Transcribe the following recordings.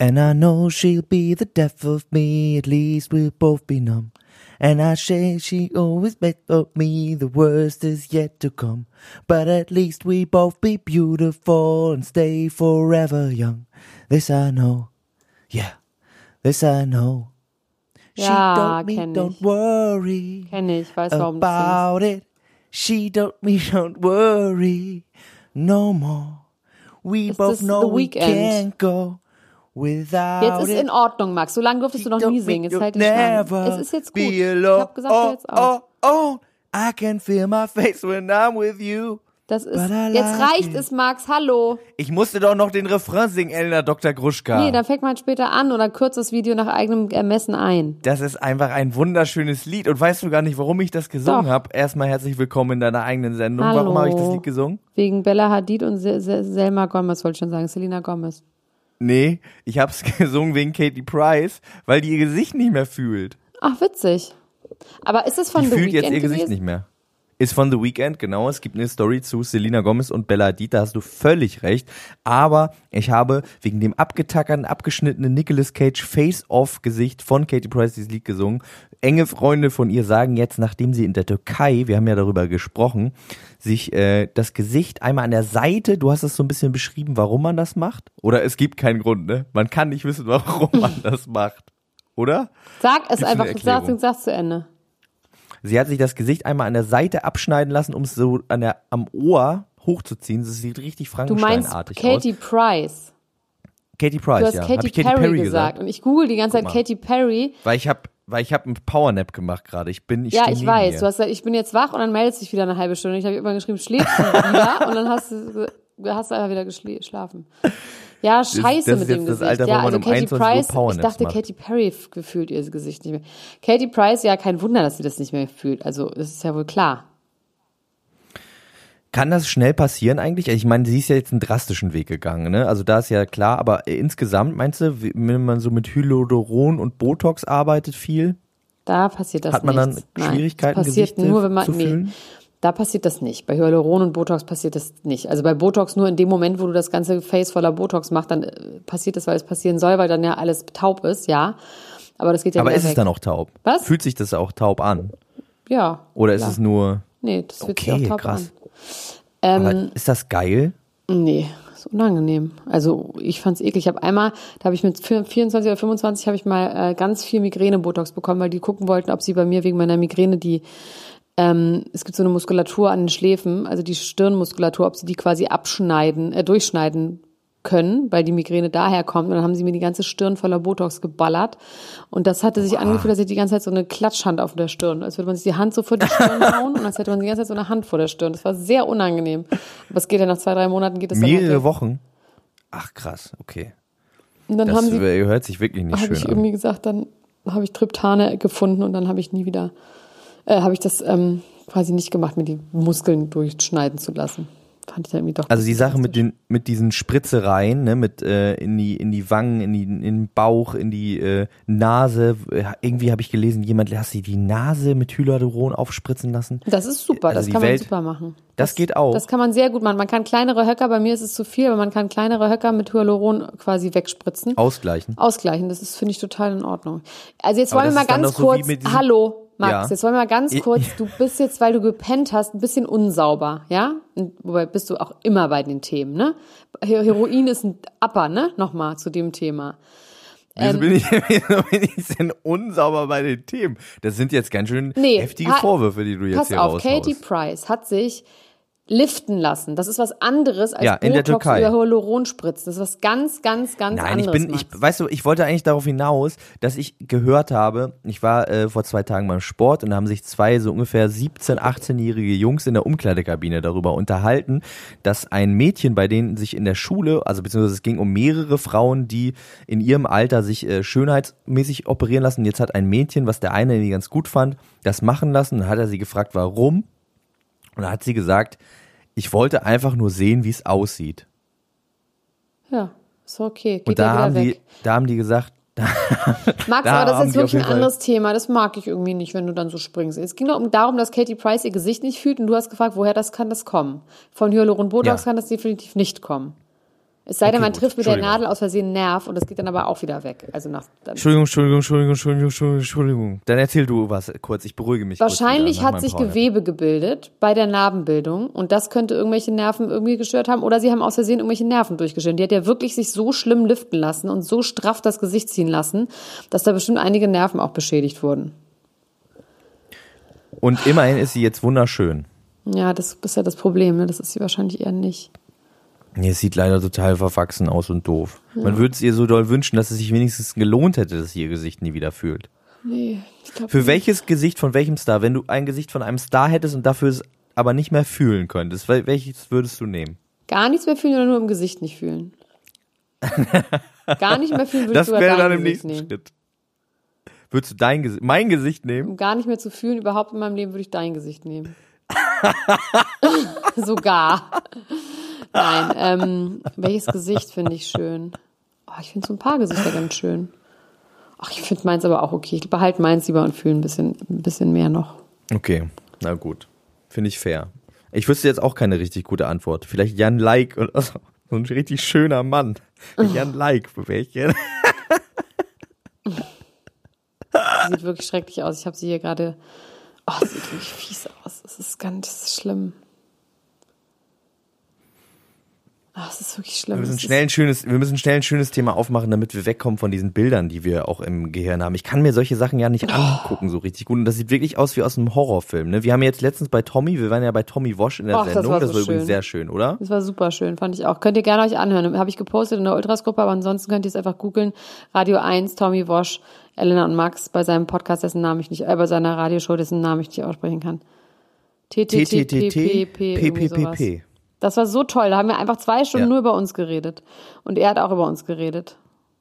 And I know she'll be the death of me, at least we'll both be numb. And I say she always bet for me, the worst is yet to come. But at least we both be beautiful and stay forever young. This I know, yeah, this I know. She Ja, don't me, don't ich. worry ich, weiß warum about it. She don't me, don't worry no more. We Ist both know we can't go without Jetzt ist in Ordnung, Max. So lange durftest du noch nie singen. Jetzt halt never Es ist jetzt gut. Ich hab gesagt, hör jetzt auf. oh, oh, I can feel my face when I'm with you. Das ist, jetzt reicht es, Max. Hallo. Ich musste doch noch den Refrain singen, Elena Dr. Gruschka. Nee, dann fängt man später an oder kürzt das Video nach eigenem Ermessen ein. das ist einfach ein wunderschönes Lied. Und weißt du gar nicht, warum ich das gesungen habe? Erstmal herzlich willkommen in deiner eigenen Sendung. Hallo. Warum habe ich das Lied gesungen? Wegen Bella Hadid und Se Se Selma Gomez, wollte ich schon sagen. Selena Gomez. Nee, ich habe es gesungen wegen Katie Price, weil die ihr Gesicht nicht mehr fühlt. Ach, witzig. Aber ist es von Die The fühlt Weeknd jetzt ihr Gesicht gewesen? nicht mehr. Ist von The Weeknd, genau. Es gibt eine Story zu Selena Gomez und Bella Hadid, da hast du völlig recht. Aber ich habe wegen dem abgetackerten, abgeschnittenen Nicolas Cage Face-Off-Gesicht von Katie Price dieses Lied gesungen. Enge Freunde von ihr sagen jetzt, nachdem sie in der Türkei, wir haben ja darüber gesprochen, sich äh, das Gesicht einmal an der Seite, du hast es so ein bisschen beschrieben, warum man das macht. Oder es gibt keinen Grund, ne? Man kann nicht wissen, warum man das macht. Oder? Sag es Gibt's einfach, sag, sag zu Ende. Sie hat sich das Gesicht einmal an der Seite abschneiden lassen, um es so an der, am Ohr hochzuziehen. Das sieht richtig Du meinst Frankensteinartig Katie aus. Price. Katie Price, Du hast ja. Katy, ich Katy Perry, Perry gesagt. gesagt? Und ich google die ganze Zeit. Katy Perry. Weil ich habe weil ich habe einen Powernap gemacht gerade. Ich bin ich ja, ich weiß. Dir. Du hast gesagt, ich bin jetzt wach und dann meldest dich wieder eine halbe Stunde. Ich habe immer geschrieben, schläfst du wieder? Und dann hast du, hast du einfach wieder geschlafen. Ja, scheiße das ist mit dem das Gesicht. Alter, ja, also um Katy 21 Uhr Price, ich dachte. Katy Perry gefühlt ihr Gesicht nicht mehr. Katy Price, ja, kein Wunder, dass sie das nicht mehr fühlt. Also, das ist ja wohl klar. Kann das schnell passieren eigentlich? Ich meine, sie ist ja jetzt einen drastischen Weg gegangen, ne? Also da ist ja klar, aber insgesamt meinst du, wenn man so mit Hyaluron und Botox arbeitet viel, Da passiert das hat man nichts. dann Nein, Schwierigkeiten, das passiert Gesichter nur, wenn man, zu nee, fühlen? Da passiert das nicht. Bei Hyaluron und Botox passiert das nicht. Also bei Botox nur in dem Moment, wo du das ganze Face voller Botox machst, dann äh, passiert das, weil es passieren soll, weil dann ja alles taub ist, ja. Aber das geht ja Aber ist es weg. dann auch taub? Was? Fühlt sich das auch taub an? Ja. Oder ist klar. es nur Nee, das fühlt Okay, sich auch taub krass. an. Ähm, ist das geil? Nee, ist unangenehm. Also ich fand's eklig. Ich habe einmal, da habe ich mit 24 oder 25 habe ich mal äh, ganz viel Migräne-Botox bekommen, weil die gucken wollten, ob sie bei mir wegen meiner Migräne die ähm, es gibt so eine Muskulatur an den Schläfen, also die Stirnmuskulatur, ob sie die quasi abschneiden, äh, durchschneiden können, weil die Migräne daher kommt. Und dann haben sie mir die ganze Stirn voller Botox geballert. Und das hatte sich angefühlt, als hätte ich die ganze Zeit so eine Klatschhand auf der Stirn. Als würde man sich die Hand so vor die Stirn hauen und als hätte man die ganze Zeit so eine Hand vor der Stirn. Das war sehr unangenehm. Aber es geht ja nach zwei, drei Monaten geht es dann Mehrere halt. Wochen? Ach krass, okay. Und dann Das haben sie, hört sich wirklich nicht schön ich an. irgendwie gesagt, dann habe ich Tryptane gefunden und dann habe ich nie wieder, äh, habe ich das ähm, quasi nicht gemacht, mir die Muskeln durchschneiden zu lassen. Fand ich dann irgendwie doch. Also die Sache mit den mit diesen Spritzereien, ne, mit äh, in die in die Wangen, in die in den Bauch, in die äh, Nase. Äh, irgendwie habe ich gelesen, jemand hat sich die Nase mit Hyaluron aufspritzen lassen. Das ist super, Also das kann Welt- man super machen. Das geht auch. Das kann man sehr gut machen. Man kann kleinere Höcker, bei mir ist es zu viel, aber man kann kleinere Höcker mit Hyaluron quasi wegspritzen. Ausgleichen. Ausgleichen, das ist, finde ich, total in Ordnung. Also jetzt Aber wollen wir das mal ganz so kurz, diesem- hallo, Max, Ja. jetzt wollen wir mal ganz kurz, du bist jetzt, weil du gepennt hast, ein bisschen unsauber, ja? Und Wobei bist du auch immer bei den Themen, ne? Her- Heroin ist ein Upper, ne? Nochmal zu dem Thema. Wieso Ähm, bin ich, wieso bin ich denn unsauber bei den Themen? Das sind jetzt ganz schön Nee, heftige Vorwürfe, die du jetzt Pass hier auf, raushaust. Katie Price hat sich liften lassen. Das ist was anderes als Ja, in der Botox Türkei. oder Hyaluronspritzen. Das ist was ganz, ganz, ganz Nein, anderes. ich bin, ich, weißt du, ich wollte eigentlich darauf hinaus, dass ich gehört habe, ich war äh, vor zwei Tagen beim Sport und da haben sich zwei so ungefähr 17-, 18-jährige Jungs in der Umkleidekabine darüber unterhalten, dass ein Mädchen bei denen sich in der Schule, also beziehungsweise es ging um mehrere Frauen, die in ihrem Alter sich äh, schönheitsmäßig operieren lassen. Jetzt hat ein Mädchen, was der eine irgendwie ganz gut fand, das machen lassen. Dann hat er sie gefragt, warum. Und da hat sie gesagt, ich wollte einfach nur sehen, wie es aussieht. Ja, ist okay. Geht Und da haben, weg. die, da haben die gesagt, Max, Da aber das ist wirklich ein anderes Thema. Das mag ich irgendwie nicht, wenn du dann so springst. Es ging doch um- darum, dass Katie Price ihr Gesicht nicht fühlt und du hast gefragt, woher das kann das kommen. Von Hyaluron Botox Ja. kann das definitiv nicht kommen. Es sei denn, Okay, man gut. trifft mit der. Nadel aus Versehen einen Nerv und das geht dann aber auch wieder weg. Also nach, dann Entschuldigung, Entschuldigung, Entschuldigung, Entschuldigung, Entschuldigung, Entschuldigung. Dann erzähl du was kurz, ich beruhige mich. Wahrscheinlich hat sich Powder. Gewebe gebildet bei der Narbenbildung und das könnte irgendwelche Nerven irgendwie gestört haben oder sie haben aus Versehen irgendwelche Nerven durchgeschnitten. Die hat ja wirklich sich so schlimm liften lassen und so straff das Gesicht ziehen lassen, dass da bestimmt einige Nerven auch beschädigt wurden. Und immerhin ist sie jetzt wunderschön. Ja, das ist ja das Problem, ne? Das ist sie wahrscheinlich eher nicht. Nee, es sieht leider total verwachsen aus und doof. Man würde es ihr so doll wünschen, dass es sich wenigstens gelohnt hätte, dass sie ihr Gesicht nie wieder fühlt. Nee, ich glaube. Für welches Gesicht von welchem Star? Wenn du ein Gesicht von einem Star hättest und dafür es aber nicht mehr fühlen könntest, wel- welches würdest du nehmen? Gar nichts mehr fühlen oder nur im Gesicht nicht fühlen? Gar nicht mehr fühlen würde Das ich sogar wäre dann im Gesicht nächsten nehmen. Schritt. Würdest du dein Gesicht, mein Gesicht nehmen? Um gar nicht mehr zu fühlen, überhaupt in meinem Leben würde ich dein Gesicht nehmen. Sogar. Nein, ähm, welches Gesicht finde ich schön? Oh, ich finde so ein paar Gesichter ganz schön. Ach, ich finde meins aber auch okay. Ich behalte meins lieber und fühle ein bisschen, ein bisschen mehr noch. Okay, na gut. Finde ich fair. Ich wüsste jetzt auch keine richtig gute Antwort. Vielleicht Jan Like oder so. So ein richtig schöner Mann. Jan Like, wäre ich gerne. Sie sieht wirklich schrecklich aus. Ich habe sie hier gerade. Oh, sie sieht wirklich fies aus. Es ist ganz schlimm. Ach, es ist wirklich schlimm. Wir müssen, schnell ein schönes, wir müssen schnell ein schönes Thema aufmachen, damit wir wegkommen von diesen Bildern, die wir auch im Gehirn haben. Ich kann mir solche Sachen ja nicht angucken so richtig gut. Und das sieht wirklich aus wie aus einem Horrorfilm. Ne? Wir haben jetzt letztens bei Tommy, wir waren ja bei Tommy Wash in der das Sendung. war Das so war übrigens schön. sehr schön, oder? Das war super schön, fand ich auch. Könnt ihr gerne euch anhören. Habe ich gepostet in der Ultras-Gruppe, aber ansonsten könnt ihr es einfach googeln. Radio 1, Tommy Wosch, Elena und Max bei seinem Podcast, dessen Namen ich nicht, äh, bei seiner Radioshow, dessen Namen ich nicht aussprechen kann. TTTTP, irgendwie sowas. PPPP. Das war so toll. Da haben wir einfach zwei Stunden Ja. nur über uns geredet. Und er hat auch über uns geredet.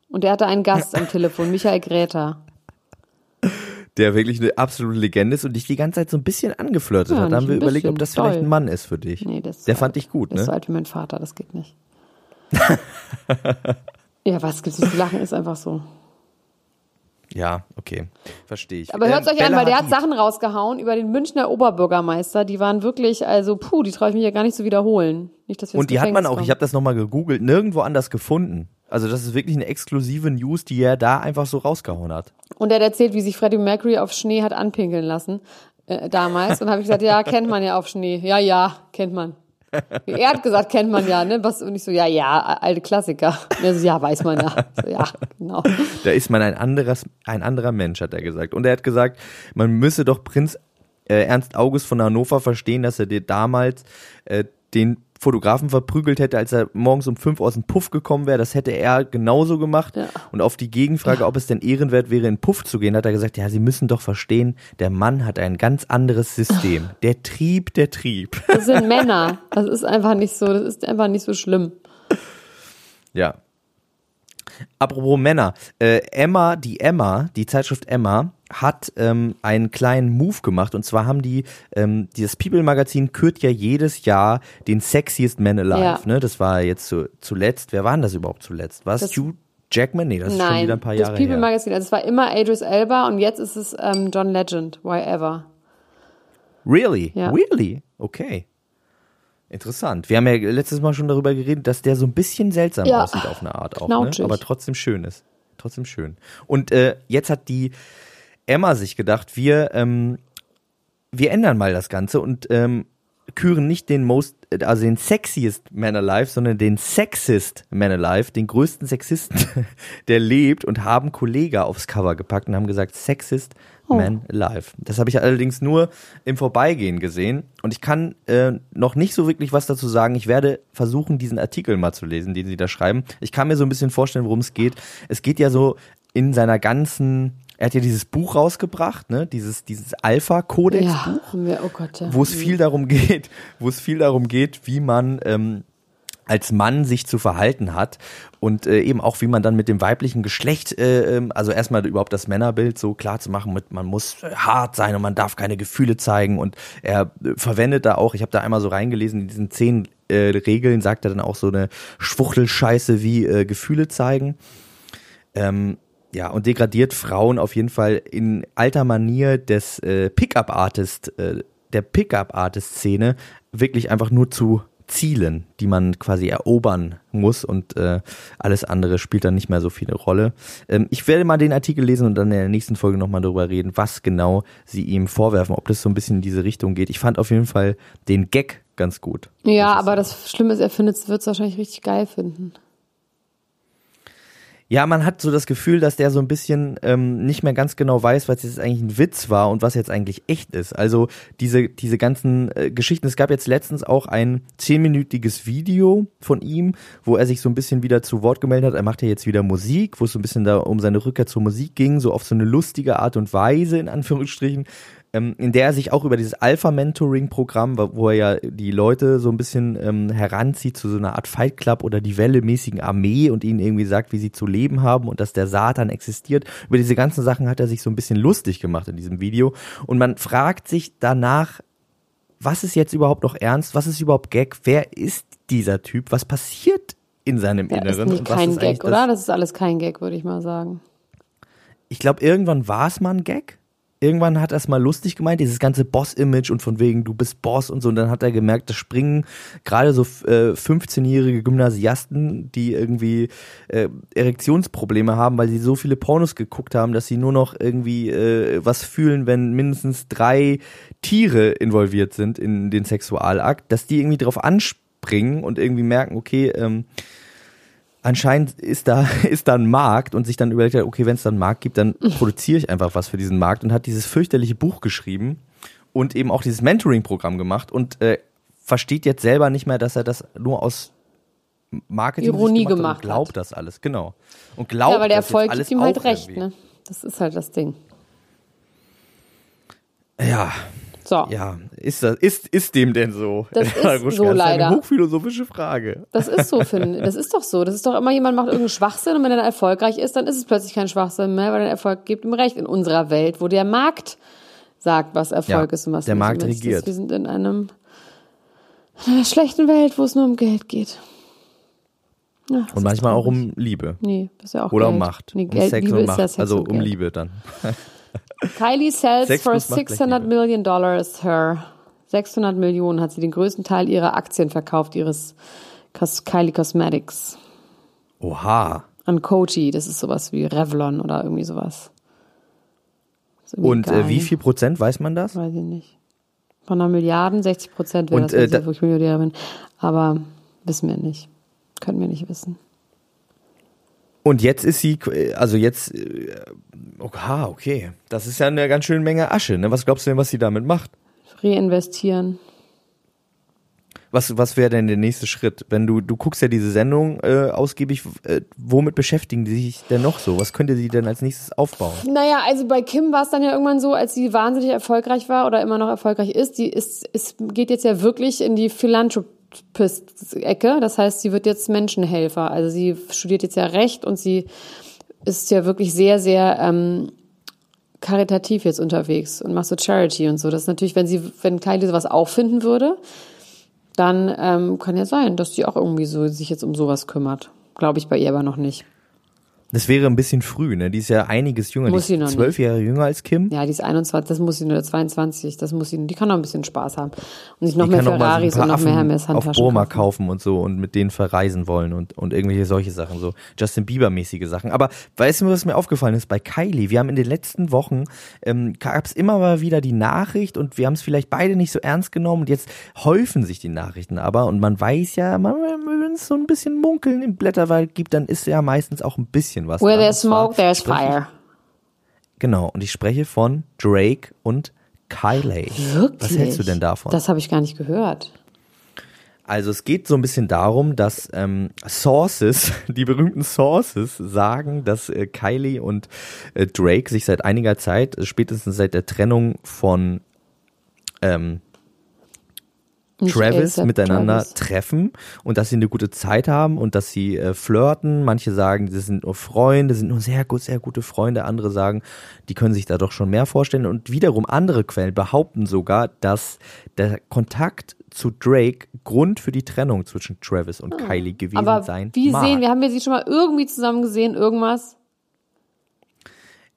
Und er hatte einen Gast am Telefon, Michael Gräter. Der wirklich eine absolute Legende ist und dich die ganze Zeit so ein bisschen angeflirtet Ja, hat. Da haben wir überlegt, bisschen, ob das vielleicht doll. ein Mann ist für dich. Nee, das der so fand alt. dich gut, Der ist so ne? alt wie mein Vater, das geht nicht. ja, was gibt's nicht zu lachen, ist einfach so. Ja, okay. Verstehe ich. Aber Ähm, hört's euch an, Bella weil der hat. Sachen rausgehauen über den Münchner Oberbürgermeister. Die waren wirklich, also puh, die traue ich mich ja gar nicht zu wiederholen. Nicht, dass wir Und die hat man auch, ich kommen. habe das nochmal gegoogelt, nirgendwo anders gefunden. Also das ist wirklich eine exklusive News, die er da einfach so rausgehauen hat. Und er hat erzählt, wie sich Freddie Mercury auf Schnee hat anpinkeln lassen äh, damals. Und habe ich gesagt, ja, kennt man ja auf Schnee. Ja, ja, kennt man. Er hat gesagt, kennt man ja, ne? Was, und ich so, ja, ja, alte Klassiker. Er so, ja, weiß man ja. So, ja, genau. Da ist man ein anderes, ein anderer Mensch, hat er gesagt. Und er hat gesagt, man müsse doch Prinz äh, Ernst August von Hannover verstehen, dass er dir damals äh, den Fotografen verprügelt hätte, als er morgens um fünf aus dem Puff gekommen wäre. Das hätte er genauso gemacht. Ja. Und auf die Gegenfrage, ob es denn ehrenwert wäre, in den Puff zu gehen, hat er gesagt, ja, Sie müssen doch verstehen, der Mann hat ein ganz anderes System. Der Trieb, der Trieb. Das sind Männer. Das ist einfach nicht so, das ist einfach nicht so schlimm. Ja. Apropos Männer, äh, Emma, die Emma, die Zeitschrift Emma, hat ähm, einen kleinen Move gemacht und zwar haben die, ähm, dieses People-Magazin kürt ja jedes Jahr den Sexiest Man Alive, Ja. ne? Das war jetzt zu, zuletzt, wer war denn das überhaupt zuletzt? War es Das- Hugh Jackman? Nee, das ist schon Nein, wieder ein paar das Jahre People her. Magazine, also es war immer Idris Elba und jetzt ist es ähm, John Legend, why ever. Really? Ja. Really? Okay. Interessant. Wir haben ja letztes Mal schon darüber geredet, dass der so ein bisschen seltsam Ja. aussieht auf eine Art auch, ne? Aber trotzdem schön ist. Trotzdem schön. Und äh, jetzt hat die Emma sich gedacht, wir, ähm, wir ändern mal das Ganze und ähm, küren nicht den most, also den sexiest Man Alive, sondern den sexist Man Alive, den größten Sexisten, der lebt und haben Kollega aufs Cover gepackt und haben gesagt, sexist Oh. Man Alive. Das habe ich allerdings nur im Vorbeigehen gesehen und ich kann äh, noch nicht so wirklich was dazu sagen. Ich werde versuchen, diesen Artikel mal zu lesen, den sie da schreiben. Ich kann mir so ein bisschen vorstellen, worum es geht. Es geht ja so in seiner ganzen er hat ja dieses Buch rausgebracht, ne, dieses dieses Alpha Kodex Ja, oh ja. wo es viel darum geht, wo es viel darum geht, wie man ähm, als Mann sich zu verhalten hat und äh, eben auch wie man dann mit dem weiblichen Geschlecht, äh, ähm, also erstmal überhaupt das Männerbild so klar zu machen, mit man muss äh, hart sein und man darf keine Gefühle zeigen und er äh, verwendet da auch, ich habe da einmal so reingelesen, in diesen zehn äh, Regeln sagt er dann auch so eine Schwuchtelscheiße wie äh, Gefühle zeigen. Ähm, ja, und degradiert Frauen auf jeden Fall in alter Manier des äh, Pickup-Artist, äh, der Pickup-Artist-Szene wirklich einfach nur zu Zielen, die man quasi erobern muss und äh, alles andere spielt dann nicht mehr so viel eine Rolle. Ähm, ich werde mal den Artikel lesen und dann in der nächsten Folge nochmal darüber reden, was genau sie ihm vorwerfen, ob das so ein bisschen in diese Richtung geht. Ich fand auf jeden Fall den Gag ganz gut. Ja, aber das Schlimme ist, er findet, wird es wahrscheinlich richtig geil finden. Ja, man hat so das Gefühl, dass der so ein bisschen ähm, nicht mehr ganz genau weiß, was jetzt eigentlich ein Witz war und was jetzt eigentlich echt ist. Also diese, diese ganzen äh, Geschichten. Es gab jetzt letztens auch ein zehnminütiges Video von ihm, wo er sich so ein bisschen wieder zu Wort gemeldet hat. Er macht ja jetzt wieder Musik, wo es so ein bisschen da um seine Rückkehr zur Musik ging, so auf so eine lustige Art und Weise, in Anführungsstrichen ähm, in der er sich auch über dieses Alpha-Mentoring-Programm, wo wo er ja die Leute so ein bisschen ähm, heranzieht zu so einer Art Fight Club oder die Welle-mäßigen Armee und ihnen irgendwie sagt, wie sie zu leben haben und dass der Satan existiert. Über diese ganzen Sachen hat er sich so ein bisschen lustig gemacht in diesem Video. Und man fragt sich danach, was ist jetzt überhaupt noch ernst? Was ist überhaupt Gag? Wer ist dieser Typ? Was passiert in seinem Ja, ist Inneren? nicht Und was kein ist Gag, oder? Das ist alles kein Gag, würde ich mal sagen. ich glaube, irgendwann war es mal ein Gag. Irgendwann hat er es mal lustig gemeint, dieses ganze Boss-Image und von wegen, du bist Boss und so. Und dann hat er gemerkt, da springen gerade so äh, 15-jährige Gymnasiasten, die irgendwie äh, Erektionsprobleme haben, weil sie so viele Pornos geguckt haben, dass sie nur noch irgendwie äh, was fühlen, wenn mindestens drei Tiere involviert sind in den Sexualakt, dass die irgendwie drauf anspringen und irgendwie merken, okay, ähm, anscheinend ist da, ist da ein Markt und sich dann überlegt hat, okay, wenn es da einen Markt gibt, dann produziere ich einfach was für diesen Markt und hat dieses fürchterliche Buch geschrieben und eben auch dieses Mentoring-Programm gemacht und äh, versteht jetzt selber nicht mehr, dass er das nur aus Marketing Ironie gemacht, gemacht hat und glaubt hat. das alles, genau. Und glaubt Ja, weil der Erfolg gibt ihm halt recht, irgendwie. ne? Das ist halt das Ding. Ja, So. ja, ist das, ist, ist dem denn so? Das ist so Ruschka, Das ist leider. eine hochphilosophische Frage. Das ist so, finde Das ist doch so. Das ist doch immer, jemand macht irgendeinen Schwachsinn und wenn er dann erfolgreich ist, dann ist es plötzlich kein Schwachsinn mehr, weil der Erfolg gibt ihm recht in unserer Welt, wo der Markt sagt, was Erfolg Ja, ist und was der nicht. Markt Und jetzt ist- regiert. Wir sind in einem in einer schlechten Welt, wo es nur um Geld geht. Ja, Und manchmal auch um Liebe. Nee, das ist ja auch Oder Geld. um Macht. Nee, um Geld, Sex Liebe und Macht. ja also um Geld. Liebe dann. Kylie sells Sex for plus Macht gleich 600 Liebe. Million Dollars her. 600 Millionen hat sie den größten Teil ihrer Aktien verkauft, ihres Kylie Cosmetics. Oha. An Coty, das ist sowas wie Revlon oder irgendwie sowas. Irgendwie Und äh, wie viel Prozent weiß man das? Weiß ich nicht. Von einer Milliarden, 60 Prozent wäre das, äh, ich da- jetzt wirklich Milliardär bin. Aber wissen wir nicht. Können wir nicht wissen. Und jetzt ist sie, äh, also jetzt, äh, oha, okay. Das ist ja eine ganz schöne Menge Asche. Ne? Was glaubst du denn, was sie damit macht? Reinvestieren. Was, was wäre denn der nächste Schritt? Wenn du, du guckst ja diese Sendung äh, ausgiebig, äh, womit beschäftigen die sich denn noch so? Was könnte sie denn als nächstes aufbauen? Naja, also bei Kim war es dann ja irgendwann so, als sie wahnsinnig erfolgreich war oder immer noch erfolgreich ist, die ist, ist geht jetzt ja wirklich in die Philanthropist-Ecke. Das heißt, sie wird jetzt Menschenhelfer. Also sie studiert jetzt ja Recht und sie ist ja wirklich sehr, sehr ähm, karitativ jetzt unterwegs und macht so Charity und so. Das ist natürlich, wenn sie, wenn Kylie sowas auch finden würde, dann ähm, kann ja sein, dass sie auch irgendwie so sich jetzt um sowas kümmert. Glaube ich bei ihr aber noch nicht. Das wäre ein bisschen früh, ne? Die ist ja einiges jünger. Muss die sie noch ist zwölf Jahre jünger als Kim. Ja, die ist 21, das muss sie nur 22, das muss sie, die kann noch ein bisschen Spaß haben und sich noch Die mehr kann noch Ferraris und noch mehr Hermes auf Handtaschen Burma kaufen. kaufen und so und mit denen verreisen wollen und, und irgendwelche solche Sachen, so Justin Bieber-mäßige Sachen. Aber weißt du, was mir aufgefallen ist bei Kylie? Wir haben in den letzten Wochen, ähm, gab es immer mal wieder die Nachricht und wir haben es vielleicht beide nicht so ernst genommen und jetzt häufen sich die Nachrichten aber und man weiß ja, man, wenn es so ein bisschen Munkeln im Blätterwald gibt, dann ist ja meistens auch ein bisschen was. Where there's smoke, there's fire. Genau, und ich spreche von Drake und Kylie. Wirklich? Was hältst du denn davon? Das habe ich gar nicht gehört. Also es geht so ein bisschen darum, dass ähm, Sources, die berühmten Sources, sagen, dass äh, Kylie und äh, Drake sich seit einiger Zeit, äh, spätestens seit der Trennung von ähm, Nicht Travis A$AP miteinander Travis. treffen und dass sie eine gute Zeit haben und dass sie äh, flirten. Manche sagen, das sind nur Freunde, sind nur sehr gut, sehr gute Freunde. Andere sagen, die können sich da doch schon mehr vorstellen. Und wiederum andere Quellen behaupten sogar, dass der Kontakt zu Drake Grund für die Trennung zwischen Travis und Kylie gewesen Ah. Aber sein wie mag. sehen, wir haben ja sie schon mal irgendwie zusammen gesehen, irgendwas.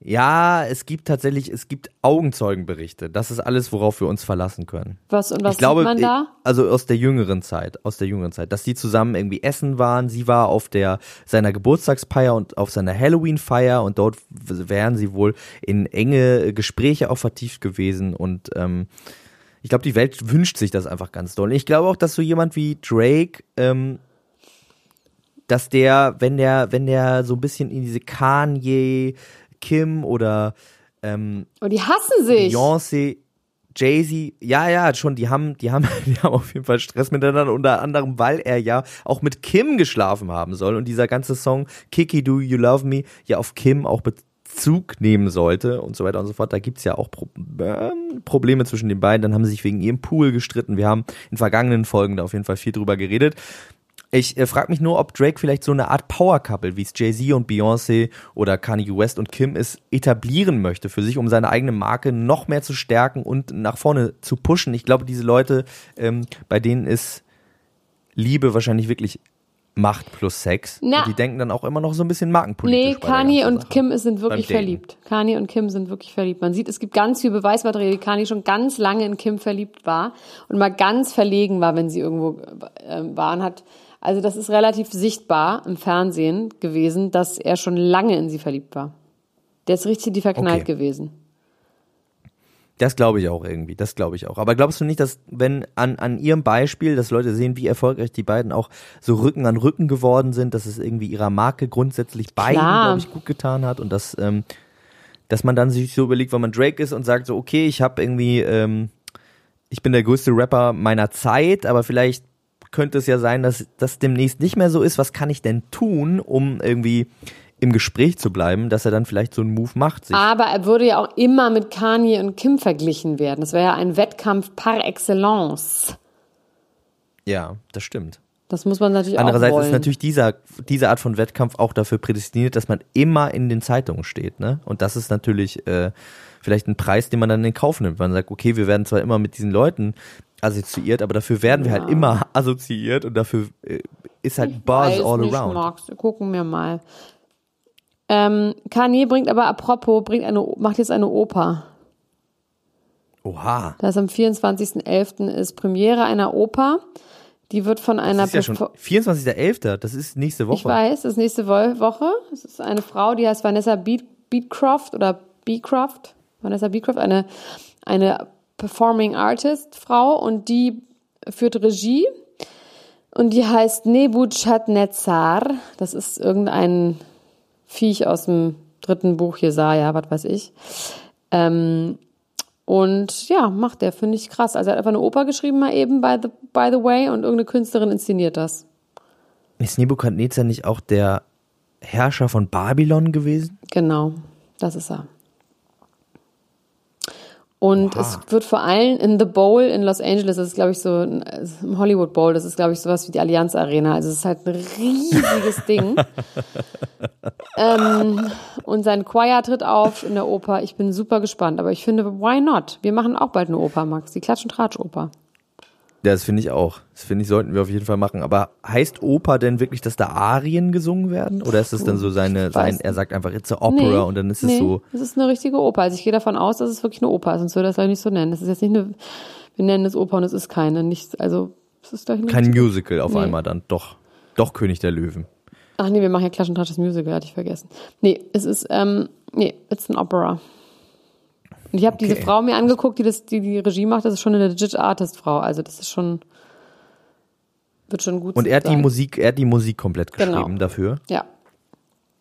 Ja, es gibt tatsächlich, es gibt Augenzeugenberichte. Das ist alles, worauf wir uns verlassen können. Was und was ich glaube, sieht man da? also aus der jüngeren Zeit, aus der jüngeren Zeit, dass die zusammen irgendwie essen waren. Sie war auf der seiner Geburtstagsfeier und auf seiner Halloween-Feier und dort wären sie wohl in enge Gespräche auch vertieft gewesen und ähm, ich glaube, die Welt wünscht sich das einfach ganz doll. Ich glaube auch, dass so jemand wie Drake, ähm, dass der, wenn der, wenn der so ein bisschen in diese Kanye, Kim oder ähm, Aber die hassen sich. Beyoncé, Jay-Z, ja, ja, schon, die haben, die haben, die haben auf jeden Fall Stress miteinander, unter anderem, weil er ja auch mit Kim geschlafen haben soll und dieser ganze Song Kiki Do You Love Me ja auf Kim auch Bezug nehmen sollte und so weiter und so fort. Da gibt's ja auch Pro ähm, Probleme zwischen den beiden. Dann haben sie sich wegen ihrem Pool gestritten. Wir haben in vergangenen Folgen da auf jeden Fall viel drüber geredet. Ich äh, frage mich nur, ob Drake vielleicht so eine Art Power-Couple, wie es Jay-Z und Beyoncé oder Kanye West und Kim ist, etablieren möchte für sich, um seine eigene Marke noch mehr zu stärken und nach vorne zu pushen. Ich glaube, diese Leute, ähm, bei denen ist Liebe wahrscheinlich wirklich Macht plus Sex. Na. und die denken dann auch immer noch so ein bisschen markenpolitisch. Nee, Kanye und Sache. Kim sind wirklich verliebt. Kanye und Kim sind wirklich verliebt. Man sieht, es gibt ganz viel Beweismaterial, wie Kanye schon ganz lange in Kim verliebt war und mal ganz verlegen war, wenn sie irgendwo äh, war und hat. Also das ist relativ sichtbar im Fernsehen gewesen, dass er schon lange in sie verliebt war. Der ist richtig die verknallt Okay. gewesen. Das glaube ich auch irgendwie, das glaube ich auch. Aber glaubst du nicht, dass wenn an, an ihrem Beispiel, dass Leute sehen, wie erfolgreich die beiden auch so Rücken an Rücken geworden sind, dass es irgendwie ihrer Marke grundsätzlich beiden, glaube ich, gut getan hat und dass, ähm, dass man dann sich so überlegt, wenn man Drake ist und sagt so, okay, ich habe irgendwie, ähm, ich bin der größte Rapper meiner Zeit, aber vielleicht könnte es ja sein, dass das demnächst nicht mehr so ist. Was kann ich denn tun, um irgendwie im Gespräch zu bleiben, dass er dann vielleicht so einen Move macht? Sich Aber er würde ja auch immer mit Kanye und Kim verglichen werden. Das wäre ja ein Wettkampf par excellence. ja, das stimmt. Das muss man natürlich Andererseits auch wollen. ist natürlich dieser, diese Art von Wettkampf auch dafür prädestiniert, dass man immer in den Zeitungen steht, ne? Und das ist natürlich äh, vielleicht ein Preis, den man dann in Kauf nimmt. Man sagt, okay, wir werden zwar immer mit diesen Leuten assoziiert, aber dafür werden wir halt immer assoziiert und dafür äh, ist halt Buzz Weiß all nicht, around. Max. Gucken wir mal. Ähm, Kanye bringt aber apropos, bringt eine, macht jetzt eine Oper. Oha. Das am 24.11. ist Premiere einer Oper. Die wird von einer Das ist ja schon Perfor- 24.11., das ist nächste Woche. Ich weiß, das ist nächste Wo- Woche. Es ist eine Frau, die heißt Vanessa Beat, Beatcroft oder Beecroft. Vanessa Beecroft, eine, eine Performing Artist Frau und die führt Regie. Und die heißt Nebuchadnezzar. Das ist irgendein Viech aus dem dritten Buch Jesaja, was weiß ich. Ähm, und ja, macht der, finde ich krass. Also er hat einfach eine Oper geschrieben mal eben, by the, by the way, und irgendeine Künstlerin inszeniert das. Ist Nebukadnezar nicht auch der Herrscher von Babylon gewesen? Genau, das ist er. Und Oha. es wird vor allem in The Bowl in Los Angeles, das ist glaube ich so, im Hollywood Bowl, das ist glaube ich sowas wie die Allianz Arena. Also es ist halt ein riesiges Ding. ähm, und sein Choir tritt auf in der Oper. Ich bin super gespannt, aber ich finde, why not? Wir machen auch bald eine Oper, Max, die Klatsch- und Tratsch-Oper. Ja, das finde ich auch. Das finde ich, sollten wir auf jeden Fall machen. Aber heißt Oper denn wirklich, dass da Arien gesungen werden? Oder ist es dann so seine, sein, er sagt einfach, it's a opera Nee, und dann ist es nee, so. Es ist eine richtige Oper. Also ich gehe davon aus, dass es wirklich eine Oper ist, sonst würde das nicht so nennen. Das ist jetzt nicht eine, wir nennen es Oper und es ist keine. Nicht, also, es ist gleich Kein Musical auf Nee. einmal dann. Doch. Doch König der Löwen. Ach nee, wir machen ja Clash and Touch das Musical, hatte ich vergessen. Nee, es ist, ähm, nee, it's an Opera. Und ich habe diese Okay. Frau mir angeguckt, die das, die die Regie macht, das ist schon eine legit Artist-Frau. Also das ist schon, wird schon gut Und er hat die sein. Musik, er hat die Musik komplett Genau. geschrieben dafür. Ja.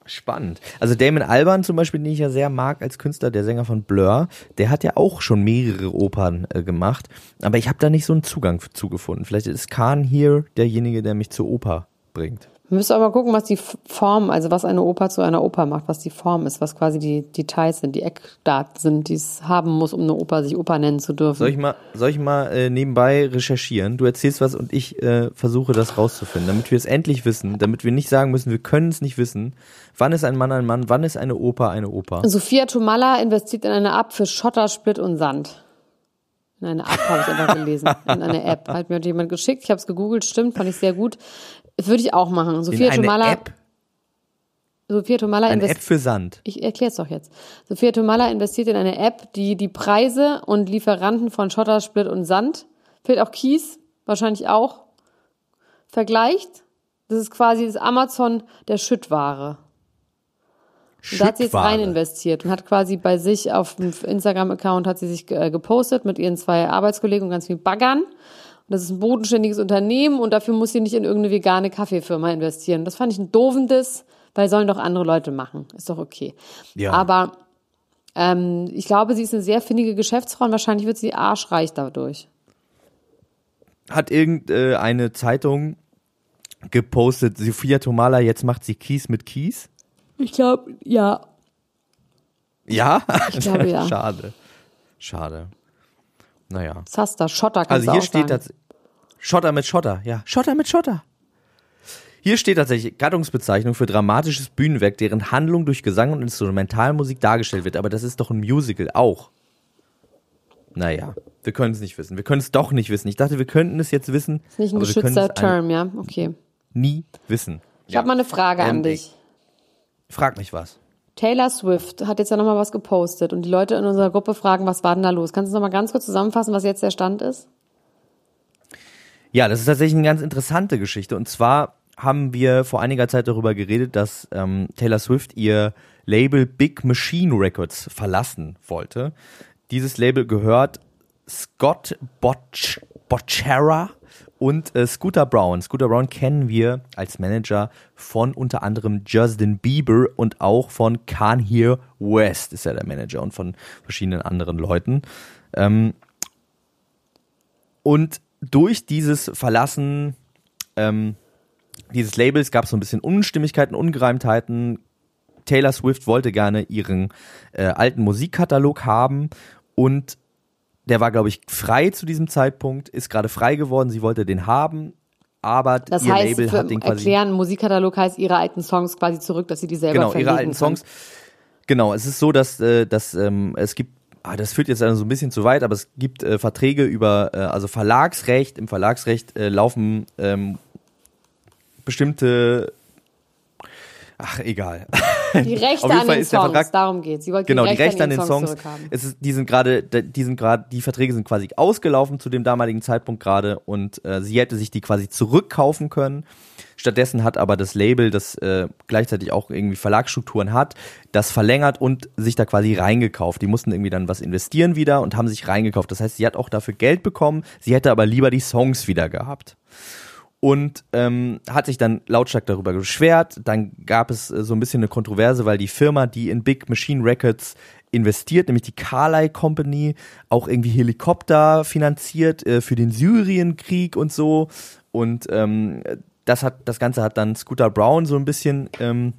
Spannend. Also Damon Albarn zum Beispiel, den ich ja sehr mag als Künstler, der Sänger von Blur, der hat ja auch schon mehrere Opern äh, gemacht, aber ich habe da nicht so einen Zugang zu gefunden. Vielleicht ist Khan hier derjenige, der mich zur Oper bringt. Wir müssen aber gucken, was die Form, also was eine Oper zu einer Oper macht, was die Form ist, was quasi die Details sind, die Eckdaten sind, die es haben muss, um eine Oper sich Oper nennen zu dürfen. Soll ich mal, soll ich mal äh, nebenbei recherchieren? Du erzählst was und ich äh, versuche das rauszufinden, damit wir es endlich wissen, damit wir nicht sagen müssen, wir können es nicht wissen. Wann ist ein Mann ein Mann? Wann ist eine Oper eine Oper? Sophia Tomalla investiert in eine App für Schotter, Split und Sand. In eine App habe ich einfach gelesen. In eine App. Hat mir heute jemand geschickt. Ich habe es gegoogelt, stimmt, fand ich sehr gut. Würde ich auch machen. In Sophia eine Tomalla. App, Sophia Tomalla eine App investiert. für Sand. Ich erkläre es doch jetzt. Sophia Tomalla investiert in eine App, die die Preise und Lieferanten von Schotter, Split und Sand, fehlt auch Kies, wahrscheinlich auch, vergleicht. Das ist quasi das Amazon der Schüttware. Und da hat sie jetzt rein investiert und hat quasi bei sich auf dem Instagram-Account hat sie sich äh, gepostet mit ihren zwei Arbeitskollegen und ganz viel Baggern. Und das ist ein bodenständiges Unternehmen und dafür muss sie nicht in irgendeine vegane Kaffeefirma investieren. Das fand ich ein doofendes, weil sollen doch andere Leute machen. Ist doch okay. Ja. Aber ähm, ich glaube, sie ist eine sehr findige Geschäftsfrau und wahrscheinlich wird sie arschreich dadurch. Hat irgendeine Zeitung gepostet, Sophia Tomala, jetzt macht sie Kies mit Kies? Ich glaube, ja. Ja? Ich glaube, ja. Schade. Schade. Naja. Zaster, Schotter kannst Also hier auch steht das Schotter mit Schotter, ja. Schotter mit Schotter. Hier steht tatsächlich Gattungsbezeichnung für dramatisches Bühnenwerk, deren Handlung durch Gesang und Instrumentalmusik dargestellt wird. Aber das ist doch ein Musical auch. Naja, wir können es nicht wissen. Wir können es doch nicht wissen. Ich dachte, wir könnten es jetzt wissen. Ist nicht ein geschützter Term, ja? Okay. Nie wissen. Ich habe mal eine Frage Ähm, an dich. Frag mich was. Taylor Swift hat jetzt ja nochmal was gepostet und die Leute in unserer Gruppe fragen, was war denn da los? Kannst du nochmal ganz kurz zusammenfassen, was jetzt der Stand ist? Ja, das ist tatsächlich eine ganz interessante Geschichte. Und zwar haben wir vor einiger Zeit darüber geredet, dass ähm, Taylor Swift ihr Label Big Machine Records verlassen wollte. Dieses Label gehört Scott Botch Bocchera und äh, Scooter Brown. Scooter Brown kennen wir als Manager von unter anderem Justin Bieber und auch von Kanye West ist er der Manager und von verschiedenen anderen Leuten. Ähm, und durch dieses Verlassen ähm, dieses Labels gab es so ein bisschen Unstimmigkeiten, Ungereimtheiten. Taylor Swift wollte gerne ihren äh, alten Musikkatalog haben und der war, glaube ich, frei zu diesem Zeitpunkt, ist gerade frei geworden, sie wollte den haben, aber Das ihr heißt, Label hat den quasi erklären, Musikkatalog heißt ihre alten Songs quasi zurück, dass sie die selber genau, ihre alten können. Songs. Genau, es ist so, dass, äh, dass ähm, es gibt, ah, das führt jetzt also so ein bisschen zu weit, aber es gibt äh, Verträge über, äh, also Verlagsrecht, im Verlagsrecht äh, laufen ähm, bestimmte, ach egal. Die Rechte Auf jeden an den Songs, Vertrag- darum geht's. Sie Genau, die die Rechte an den Songs, Songs. zurückhaben. Es ist, die sind gerade, die sind gerade, die Verträge sind quasi ausgelaufen zu dem damaligen Zeitpunkt gerade und äh, sie hätte sich die quasi zurückkaufen können. Stattdessen hat aber das Label, das äh, gleichzeitig auch irgendwie Verlagsstrukturen hat, das verlängert und sich da quasi reingekauft. Die mussten irgendwie dann was investieren wieder und haben sich reingekauft. Das heißt, sie hat auch dafür Geld bekommen, sie hätte aber lieber die Songs wieder gehabt und ähm, hat sich dann lautstark darüber beschwert. Dann gab es äh, so ein bisschen eine Kontroverse, weil die Firma, die in Big Machine Records investiert, nämlich die Carlyle Company, auch irgendwie Helikopter finanziert äh, für den Syrienkrieg und so. Und ähm, das hat, das Ganze hat dann Scooter Brown so ein bisschen ähm,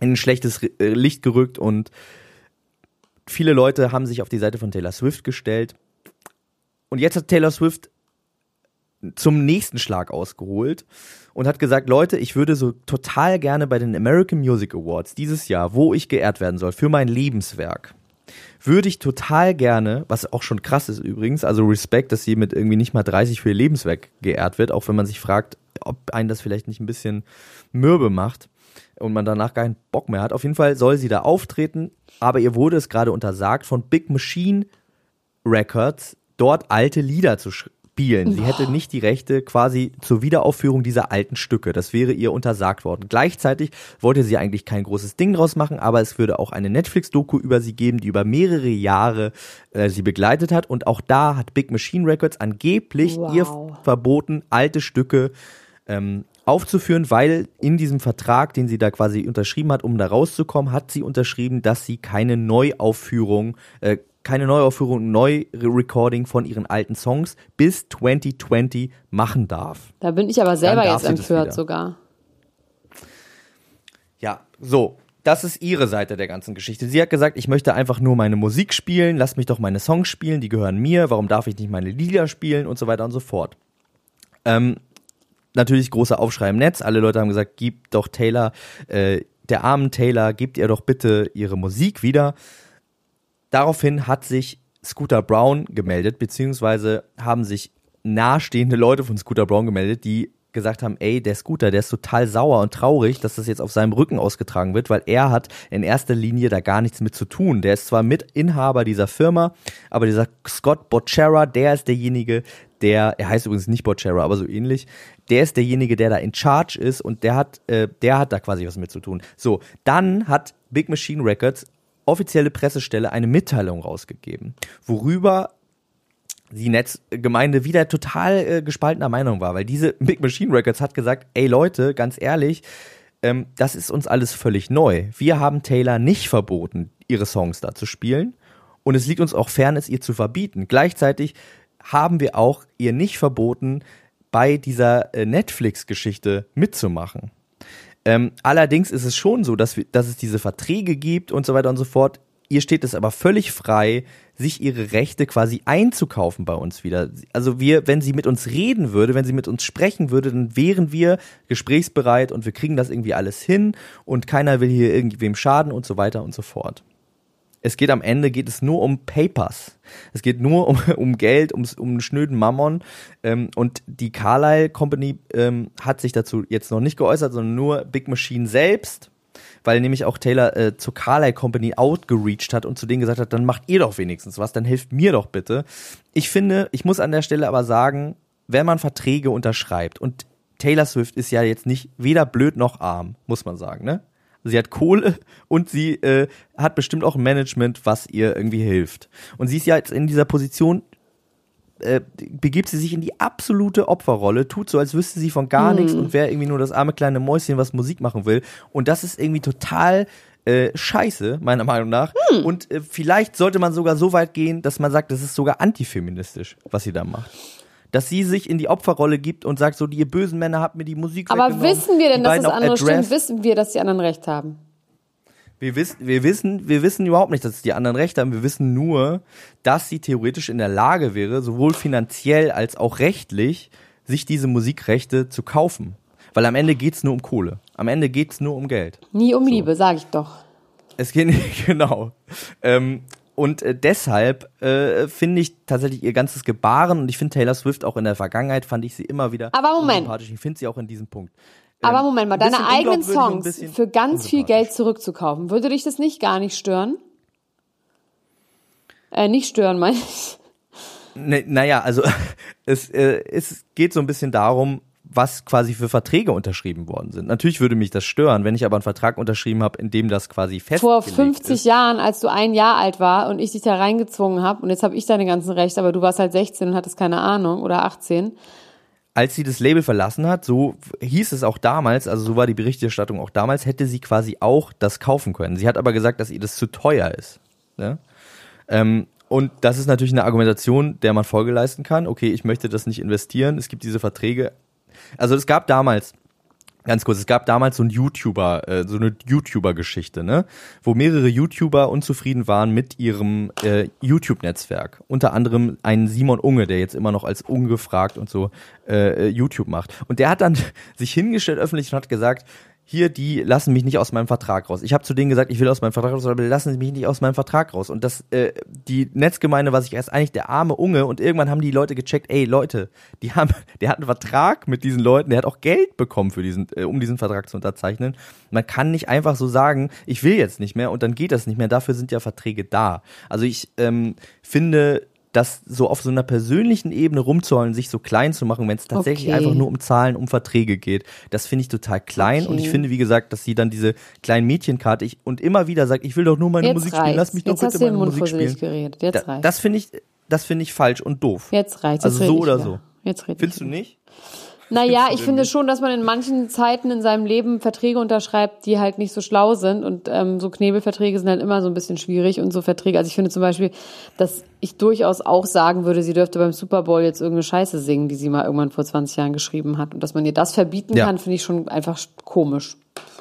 in ein schlechtes äh, Licht gerückt und viele Leute haben sich auf die Seite von Taylor Swift gestellt. Und jetzt hat Taylor Swift zum nächsten Schlag ausgeholt und hat gesagt, Leute, ich würde so total gerne bei den American Music Awards dieses Jahr, wo ich geehrt werden soll für mein Lebenswerk, würde ich total gerne, was auch schon krass ist übrigens, also Respekt, dass sie mit irgendwie nicht mal 30 für ihr Lebenswerk geehrt wird, auch wenn man sich fragt, ob einen das vielleicht nicht ein bisschen mürbe macht und man danach keinen Bock mehr hat. Auf jeden Fall soll sie da auftreten, aber ihr wurde es gerade untersagt von Big Machine Records, dort alte Lieder zu spielen. Sie hätte nicht die Rechte quasi zur Wiederaufführung dieser alten Stücke. Das wäre ihr untersagt worden. Gleichzeitig wollte sie eigentlich kein großes Ding draus machen, aber es würde auch eine Netflix-Doku über sie geben, die über mehrere Jahre äh, sie begleitet hat. Und auch da hat Big Machine Records angeblich Wow. ihr verboten, alte Stücke ähm, aufzuführen, weil in diesem Vertrag, den sie da quasi unterschrieben hat, um da rauszukommen, hat sie unterschrieben, dass sie keine Neuaufführung, äh, keine Neuaufführung, Neu-Recording von ihren alten Songs bis 2020 machen darf. Da bin ich aber selber jetzt empört sogar. Ja, so. Das ist ihre Seite der ganzen Geschichte. Sie hat gesagt, ich möchte einfach nur meine Musik spielen, lass mich doch meine Songs spielen, die gehören mir, warum darf ich nicht meine Lieder spielen und so weiter und so fort. Ähm, natürlich großer Aufschrei im Netz. Alle Leute haben gesagt, gib doch Taylor, äh, der armen Taylor, gebt ihr doch bitte ihre Musik wieder. Daraufhin hat sich Scooter Brown gemeldet, beziehungsweise haben sich nahestehende Leute von Scooter Brown gemeldet, die gesagt haben, ey, der Scooter, der ist total sauer und traurig, dass das jetzt auf seinem Rücken ausgetragen wird, weil er hat in erster Linie da gar nichts mit zu tun. Der ist zwar Mitinhaber dieser Firma, aber dieser Scott Bocchera, der ist derjenige, der, er heißt übrigens nicht Bocchera, aber so ähnlich, der ist derjenige, der da in Charge ist und der hat, äh, der hat da quasi was mit zu tun. So, dann hat Big Machine Records offizielle Pressestelle eine Mitteilung rausgegeben, worüber die Netzgemeinde wieder total äh, gespaltener Meinung war, weil diese Big Machine Records hat gesagt, ey Leute, ganz ehrlich, ähm, das ist uns alles völlig neu. Wir haben Taylor nicht verboten, ihre Songs da zu spielen und es liegt uns auch fern, es ihr zu verbieten. Gleichzeitig haben wir auch ihr nicht verboten, bei dieser äh, Netflix-Geschichte mitzumachen. Ähm, allerdings ist es schon so, dass, wir, dass es diese Verträge gibt und so weiter und so fort. Ihr steht es aber völlig frei, sich ihre Rechte quasi einzukaufen bei uns wieder. Also wir, wenn sie mit uns reden würde, wenn sie mit uns sprechen würde, dann wären wir gesprächsbereit und wir kriegen das irgendwie alles hin und keiner will hier irgendwem schaden und so weiter und so fort. Es geht am Ende geht es nur um Papers. Es geht nur um, um Geld, um, um einen schnöden Mammon. Ähm, und die Carlyle Company ähm, hat sich dazu jetzt noch nicht geäußert, sondern nur Big Machine selbst, weil nämlich auch Taylor äh, zur Carlyle Company outgereached hat und zu denen gesagt hat, dann macht ihr doch wenigstens was, dann helft mir doch bitte. Ich finde, ich muss an der Stelle aber sagen, wenn man Verträge unterschreibt und Taylor Swift ist ja jetzt nicht weder blöd noch arm, muss man sagen, ne? Sie hat Kohle und sie äh, hat bestimmt auch ein Management, was ihr irgendwie hilft. Und sie ist ja jetzt in dieser Position, äh, begibt sie sich in die absolute Opferrolle, tut so, als wüsste sie von gar nichts und wäre irgendwie nur das arme kleine Mäuschen, was Musik machen will. Und das ist irgendwie total äh, scheiße, meiner Meinung nach. Und äh, vielleicht sollte man sogar so weit gehen, dass man sagt, das ist sogar antifeministisch, was sie da macht. Dass sie sich in die Opferrolle gibt und sagt, so, die ihr bösen Männer habt mir die Musik Aber wissen wir denn, dass das andere stimmt? Wissen wir, dass die anderen recht haben? Wir wissen, wir wissen, wir wissen überhaupt nicht, dass die anderen Recht haben. Wir wissen nur, dass sie theoretisch in der Lage wäre, sowohl finanziell als auch rechtlich, sich diese Musikrechte zu kaufen. Weil am Ende geht's nur um Kohle. Am Ende geht's nur um Geld. Nie um Liebe, sag ich doch. Es geht nicht, genau. Ähm, und äh, deshalb äh, finde ich tatsächlich ihr ganzes Gebaren und ich finde Taylor Swift auch in der Vergangenheit fand ich sie immer wieder Aber Moment. sympathisch. Ich finde sie auch in diesem Punkt. Aber Ähm, Moment mal, ein deine eigenen Songs für ganz viel. Geld zurückzukaufen, würde dich das nicht gar nicht stören? Äh, nicht stören, meine ich. Ne, naja, also es, äh, es geht so ein bisschen darum, was quasi für Verträge unterschrieben worden sind. Natürlich würde mich das stören, wenn ich aber einen Vertrag unterschrieben habe, in dem das quasi festgelegt Vor 50 ist. Jahren, als du ein Jahr alt war und ich dich da reingezwungen habe und jetzt habe ich deine ganzen Rechte, aber du warst halt 16 und hattest keine Ahnung oder 18. Als sie das Label verlassen hat, so hieß es auch damals, also so war die Berichterstattung auch damals, hätte sie quasi auch das kaufen können. Sie hat aber gesagt, dass ihr das zu teuer ist. Ne? Ähm, und das ist natürlich eine Argumentation, der man Folge leisten kann. Okay, ich möchte das nicht investieren. Es gibt diese Verträge. Also es gab damals, ganz kurz, es gab damals so ein YouTuber, äh, so eine YouTuber-Geschichte, ne, wo mehrere YouTuber unzufrieden waren mit ihrem äh, YouTube-Netzwerk. Unter anderem ein Simon Unge, der jetzt immer noch als ungefragt und so äh, äh, YouTube macht. Und der hat dann sich hingestellt öffentlich und hat gesagt, hier, die lassen mich nicht aus meinem Vertrag raus. Ich habe zu denen gesagt, ich will aus meinem Vertrag raus, aber die lassen mich nicht aus meinem Vertrag raus. Und das, äh, die Netzgemeinde war sich erst eigentlich der arme Unge und irgendwann haben die Leute gecheckt, ey Leute, die haben, der hat einen Vertrag mit diesen Leuten, der hat auch Geld bekommen für diesen, äh, um diesen Vertrag zu unterzeichnen. Man kann nicht einfach so sagen, ich will jetzt nicht mehr und dann geht das nicht mehr. Dafür sind ja Verträge da. Also ich ähm, finde, das so auf so einer persönlichen Ebene rumzuholen, sich so klein zu machen, wenn es tatsächlich Okay. einfach nur um Zahlen, um Verträge geht. Das finde ich total klein Okay. und ich finde, wie gesagt, dass sie dann diese kleinen Mädchenkarte ich, und immer wieder sagt, ich will doch nur meine Jetzt Musik spielen, reicht's. lass mich doch Jetzt hast bitte du den meine Mund Musik spielen. geredet. Jetzt Da, reicht's. das finde ich, das finde ich falsch und doof. Jetzt reicht Also so oder wieder. so. Jetzt Findest du nicht? Naja, ich finde schon, dass man in manchen Zeiten in seinem Leben Verträge unterschreibt, die halt nicht so schlau sind. Und ähm, so Knebelverträge sind halt immer so ein bisschen schwierig. Und so Verträge, also ich finde zum Beispiel, dass ich durchaus auch sagen würde, sie dürfte beim Super Bowl jetzt irgendeine Scheiße singen, die sie mal irgendwann vor 20 Jahren geschrieben hat. Und dass man ihr das verbieten Ja. kann, finde ich schon einfach komisch,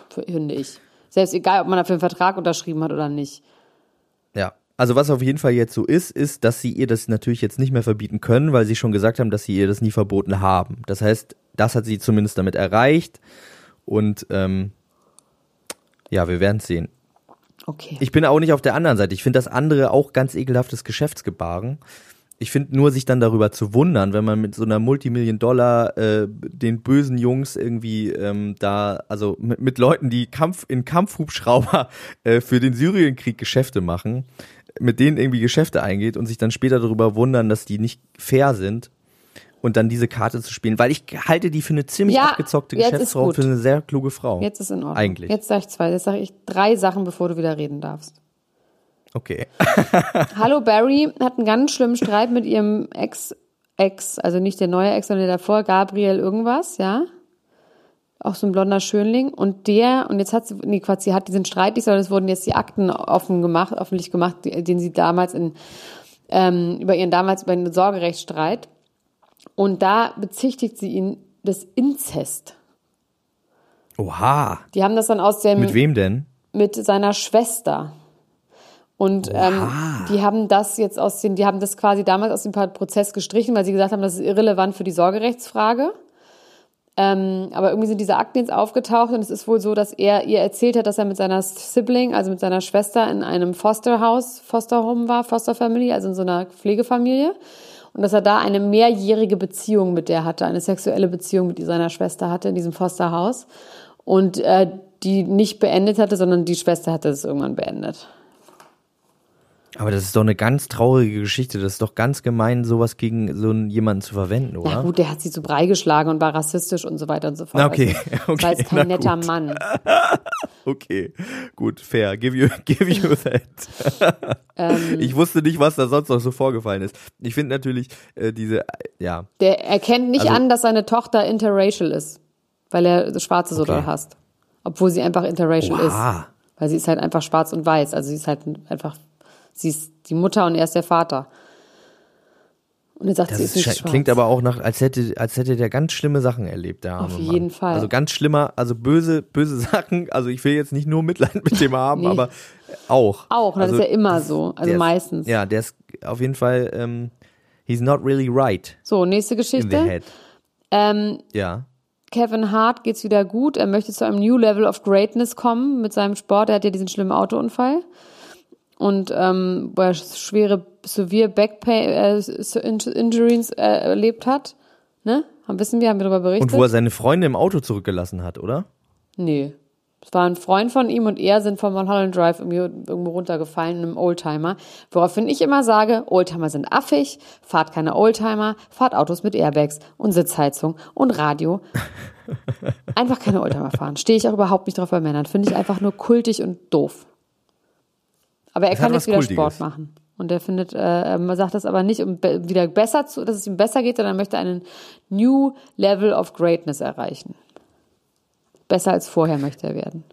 finde ich. Selbst egal, ob man dafür einen Vertrag unterschrieben hat oder nicht. Ja. Also was auf jeden Fall jetzt so ist, ist, dass sie ihr das natürlich jetzt nicht mehr verbieten können, weil sie schon gesagt haben, dass sie ihr das nie verboten haben. Das heißt, das hat sie zumindest damit erreicht. Und ähm, ja, wir werden sehen. Okay. Ich bin auch nicht auf der anderen Seite. Ich finde das andere auch ganz ekelhaftes Geschäftsgebaren. Ich finde nur, sich dann darüber zu wundern, wenn man mit so einer Multimillion Dollar äh, den bösen Jungs irgendwie ähm, da, also mit, mit Leuten, die Kampf in Kampfhubschrauber äh, für den Syrienkrieg Geschäfte machen, mit denen irgendwie Geschäfte eingeht und sich dann später darüber wundern, dass die nicht fair sind und dann diese Karte zu spielen, weil ich halte die für eine ziemlich Ja, abgezockte Geschäftsfrau, für eine sehr kluge Frau. Jetzt ist in Ordnung. Eigentlich. Jetzt sage ich zwei. Jetzt sage ich drei Sachen, bevor du wieder reden darfst. Okay. Hallo Barry hat einen ganz schlimmen Streit mit ihrem Ex, Ex, also nicht der neue Ex, sondern der davor, Gabriel irgendwas, ja. Auch so ein blonder Schönling. Und der, und jetzt hat sie, nee, Quatsch, sie hat diesen Streit nicht, sondern es wurden jetzt die Akten offen gemacht, öffentlich gemacht, die- den sie damals in, ähm, über ihren damals über den Sorgerechtsstreit. Und da bezichtigt sie ihn des Inzest. Oha. Die haben das dann aus dem, Mit wem denn? mit seiner Schwester. Und ähm, die haben das jetzt aus dem, die haben das quasi damals aus dem Prozess gestrichen, weil sie gesagt haben, das ist irrelevant für die Sorgerechtsfrage. Ähm, aber irgendwie sind diese Akten jetzt aufgetaucht und es ist wohl so, dass er ihr erzählt hat, dass er mit seiner Sibling, also mit seiner Schwester in einem Fosterhaus, Fosterhome war, Foster Family, also in so einer Pflegefamilie. Und dass er da eine mehrjährige Beziehung mit der hatte, eine sexuelle Beziehung mit seiner Schwester hatte in diesem Fosterhaus. Und äh, die nicht beendet hatte, sondern die Schwester hatte es irgendwann beendet. Aber das ist doch eine ganz traurige Geschichte. Das ist doch ganz gemein, sowas gegen so einen jemanden zu verwenden, oder? Na gut, der hat sie zu Brei geschlagen und war rassistisch und so weiter und so fort. Na, okay, Also, das okay, war jetzt kein netter gut. Mann. Okay, gut, fair. Give you, give you that. Ähm. ich wusste nicht, was da sonst noch so vorgefallen ist. Ich finde natürlich äh, diese, äh, ja, Der erkennt nicht Also- an, dass seine Tochter interracial ist, weil er Schwarze so Okay. doll hasst. Obwohl sie einfach interracial Oha. ist. Weil sie ist halt einfach schwarz und weiß. Also sie ist halt einfach, sie ist die Mutter und er ist der Vater. Und er sagt, das sie ist nicht sche- schwarz. klingt aber auch nach, als hätte, als hätte der ganz schlimme Sachen erlebt, der arme Auf Mann. jeden Fall. Also ganz schlimmer, also böse, böse Sachen. Also ich will jetzt nicht nur Mitleid mit dem haben, Nee. aber auch. Auch, das also, ist ja immer so. Also der ist- meistens. Ja, der ist auf jeden Fall, ähm, he's not really right So, nächste in the Geschichte. head. Ähm, Ja. Kevin Hart geht's wieder gut. Er möchte zu einem New Level of Greatness kommen mit seinem Sport. Er hat ja diesen schlimmen Autounfall und ähm, wo er schwere severe Backpain äh, Injuries äh, erlebt hat. Ne? Haben wissen wir, haben wir darüber berichtet? Und wo er seine Freunde im Auto zurückgelassen hat, oder? Nee. Es war ein Freund von ihm und er sind vom Mulholland Drive irgendwo runtergefallen in einem Oldtimer. Woraufhin ich immer sage, Oldtimer sind affig, fahrt keine Oldtimer, fahrt Autos mit Airbags und Sitzheizung und Radio. Einfach keine Oldtimer fahren. Stehe ich auch überhaupt nicht drauf bei Männern. Finde ich einfach nur kultig und doof. Aber er hat kann jetzt wieder Kultiges. Sport machen. Und er findet, äh, man sagt das aber nicht, um be- wieder besser zu, dass es ihm besser geht, sondern er möchte einen New Level of Greatness erreichen. Besser als vorher möchte er werden.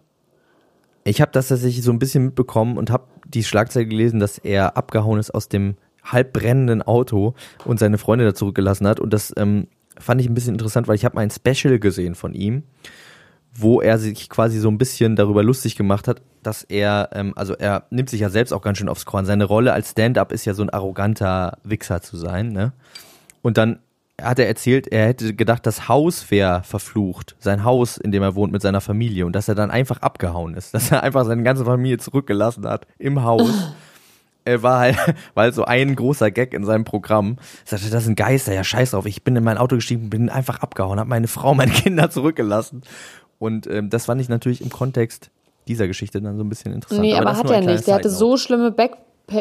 Ich habe das tatsächlich so ein bisschen mitbekommen und habe die Schlagzeile gelesen, dass er abgehauen ist aus dem halb brennenden Auto und seine Freunde da zurückgelassen hat. Und das ähm, fand ich ein bisschen interessant, weil ich habe mal ein Special gesehen von ihm, wo er sich quasi so ein bisschen darüber lustig gemacht hat, dass er, ähm, also er nimmt sich ja selbst auch ganz schön aufs Korn. Seine Rolle als Stand-up ist ja so ein arroganter Wichser zu sein, ne? Und dann hat er erzählt, er hätte gedacht, das Haus wäre verflucht, sein Haus, in dem er wohnt mit seiner Familie und dass er dann einfach abgehauen ist, dass er einfach seine ganze Familie zurückgelassen hat im Haus. Er war halt, weil so ein großer Gag in seinem Programm. Er sagte, das sind Geister, ja scheiß drauf. Ich bin in mein Auto gestiegen, bin einfach abgehauen, habe meine Frau, meine Kinder zurückgelassen. Und ähm, das fand ich natürlich im Kontext dieser Geschichte dann so ein bisschen interessant. Nee, aber, das hat er nicht. Der hatte so schlimme Back,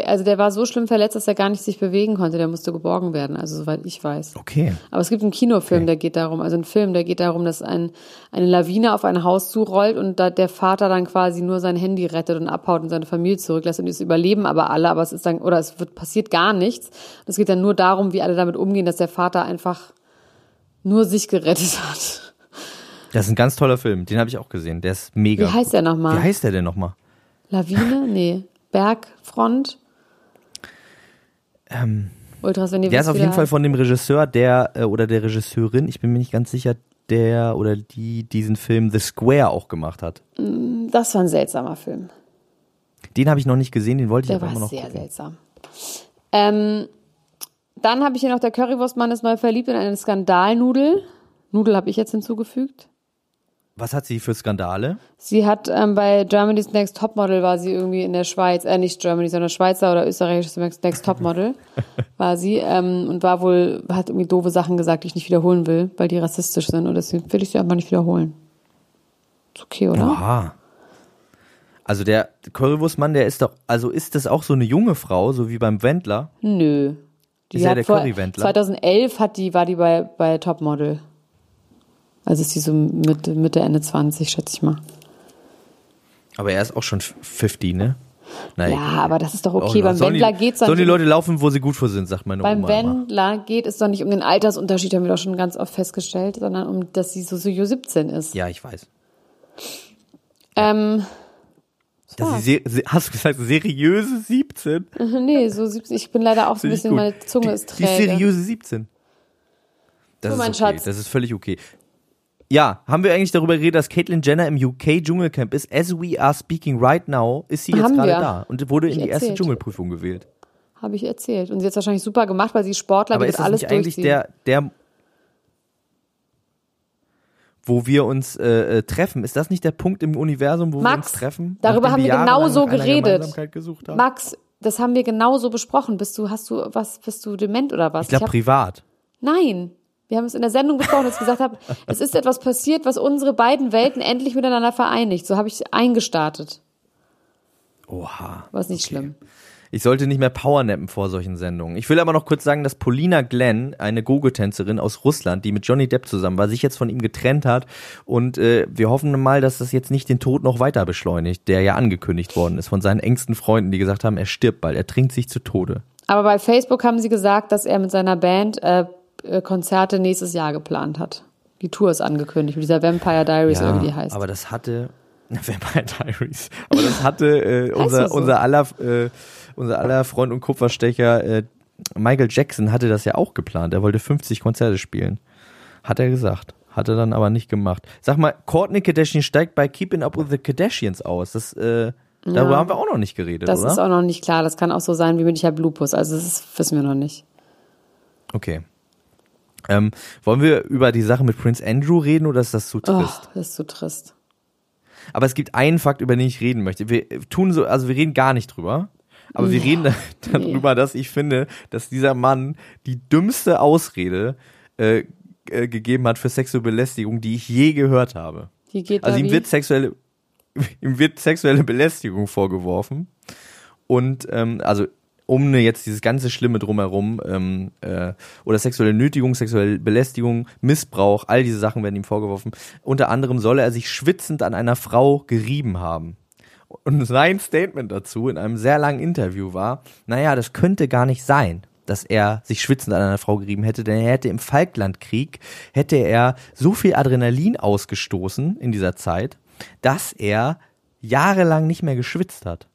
also der war so schlimm verletzt, dass er gar nicht sich bewegen konnte. Der musste geborgen werden, also soweit ich weiß. Okay. Aber es gibt einen Kinofilm, Okay. der geht darum, also ein Film, der geht darum, dass ein, eine Lawine auf ein Haus zurollt und da der Vater dann quasi nur sein Handy rettet und abhaut und seine Familie zurücklässt und es überleben aber alle, aber es ist dann, oder es wird, passiert gar nichts. Es geht dann nur darum, wie alle damit umgehen, dass der Vater einfach nur sich gerettet hat. Das ist ein ganz toller Film, den habe ich auch gesehen. Der ist mega. Wie heißt der nochmal? Wie heißt der denn nochmal? Lawine? Nee. Bergfront? Ultras, wenn ihr Ähm, Der ist auf jeden Fall von dem Regisseur, der äh, oder der Regisseurin, ich bin mir nicht ganz sicher, der oder die diesen Film The Square auch gemacht hat. Das war ein seltsamer Film. Den habe ich noch nicht gesehen, den wollte ich Der aber war immer noch sehr gucken. seltsam. Ähm, dann habe ich hier noch, der Currywurstmann ist neu verliebt in eine Skandalnudel. Nudel habe ich jetzt hinzugefügt. Was hat sie für Skandale? Sie hat ähm, bei Germany's Next Topmodel war sie irgendwie in der Schweiz, äh nicht Germany, sondern Schweizer oder österreichisches Next Topmodel war sie ähm, und war wohl, hat irgendwie doofe Sachen gesagt, die ich nicht wiederholen will, weil die rassistisch sind und deswegen will ich sie einfach nicht wiederholen. Ist okay, oder? Oha. Also der Currywurstmann, der ist doch, also ist das auch so eine junge Frau, so wie beim Wendler? Nö. Die Ist ja der Currywendler. 2011 hat die, war die bei, bei Topmodel. Also ist die so Mitte, Mitte, Ende 20, schätze ich mal. Aber er ist auch schon 50, ne? Nein. Ja, aber das ist doch okay. Oh, beim sollen Wendler die, geht's dann Sollen die Leute laufen, wo sie gut für sind, sagt meine Beim Oma immer. Wendler geht es doch nicht um den Altersunterschied, haben wir doch schon ganz oft festgestellt, sondern um, dass sie so, so 17 ist. Ja, ich weiß. Ähm, Dass sie, hast du gesagt, seriöse 17? nee, so 17. Ich bin leider auch ein Finde ich bisschen, meine Zunge die, ist Die träge. seriöse 17. Das So, ist okay. Schatz. Das ist völlig okay. Ja, haben wir eigentlich darüber geredet, dass Caitlyn Jenner im UK Dschungelcamp ist? As we are speaking right now, ist sie jetzt gerade wir. da und wurde in die erste erzählt. Dschungelprüfung gewählt. Habe ich erzählt. Und sie hat wahrscheinlich super gemacht, weil sie Sportler, Aber die ist das alles nicht eigentlich der, der, wo wir uns äh, äh, treffen? Ist das nicht der Punkt im Universum, wo wir Max, uns treffen? darüber haben wir genau so geredet. Max, das haben wir genauso besprochen. Bist du, hast du, was, bist du dement oder was? ich glaube privat. Nein. Wir haben es in der Sendung besprochen, dass ich gesagt habe, es ist etwas passiert, was unsere beiden Welten endlich miteinander vereinigt. So habe ich eingestartet. Oha. War es nicht schlimm. Ich sollte nicht mehr powernappen vor solchen Sendungen. Ich will aber noch kurz sagen, dass Polina Glenn, eine Gogo-Tänzerin aus Russland, die mit Johnny Depp zusammen war, sich jetzt von ihm getrennt hat. Und äh, wir hoffen mal, dass das jetzt nicht den Tod noch weiter beschleunigt, der ja angekündigt worden ist von seinen engsten Freunden, die gesagt haben, er stirbt bald, er trinkt sich zu Tode. Aber bei Facebook haben sie gesagt, dass er mit seiner Band äh, Konzerte nächstes Jahr geplant hat. Die Tour ist angekündigt, mit dieser Vampire Diaries oder wie die heißt. aber das hatte Vampire Diaries. Aber das hatte äh, unser das so? unser aller äh, unser aller Freund und Kupferstecher äh, Michael Jackson hatte das ja auch geplant. Er wollte 50 Konzerte spielen. Hat er gesagt. Hat er dann aber nicht gemacht. Sag mal, Courtney Kardashian steigt bei Keeping Up with the Kardashians aus. Das äh, darüber Ja. haben wir auch noch nicht geredet, das oder? ist auch noch nicht klar. Das kann auch so sein wie mit Michael Lupus. Also das ist, wissen wir noch nicht. okay. Ähm, wollen wir über die Sache mit Prince Andrew reden oder ist das zu Oh, trist? das ist so trist. Aber es gibt einen Fakt, über den ich reden möchte. Wir tun so, also wir reden gar nicht drüber. Aber wir reden da, darüber, dass ich finde, dass dieser Mann die dümmste Ausrede äh, äh, gegeben hat für sexuelle Belästigung, die ich je gehört habe. Wie geht Also ihm wird sexuelle, ihm wird sexuelle Belästigung vorgeworfen. Und ähm, also um ne, jetzt dieses ganze Schlimme drumherum ähm, äh, oder sexuelle Nötigung, sexuelle Belästigung, Missbrauch, all diese Sachen werden ihm vorgeworfen. Unter anderem soll er sich schwitzend an einer Frau gerieben haben. Und sein Statement dazu in einem sehr langen Interview war, naja, das könnte gar nicht sein, dass er sich schwitzend an einer Frau gerieben hätte, denn er hätte im Falklandkrieg, hätte er so viel Adrenalin ausgestoßen in dieser Zeit, dass er jahrelang nicht mehr geschwitzt hat.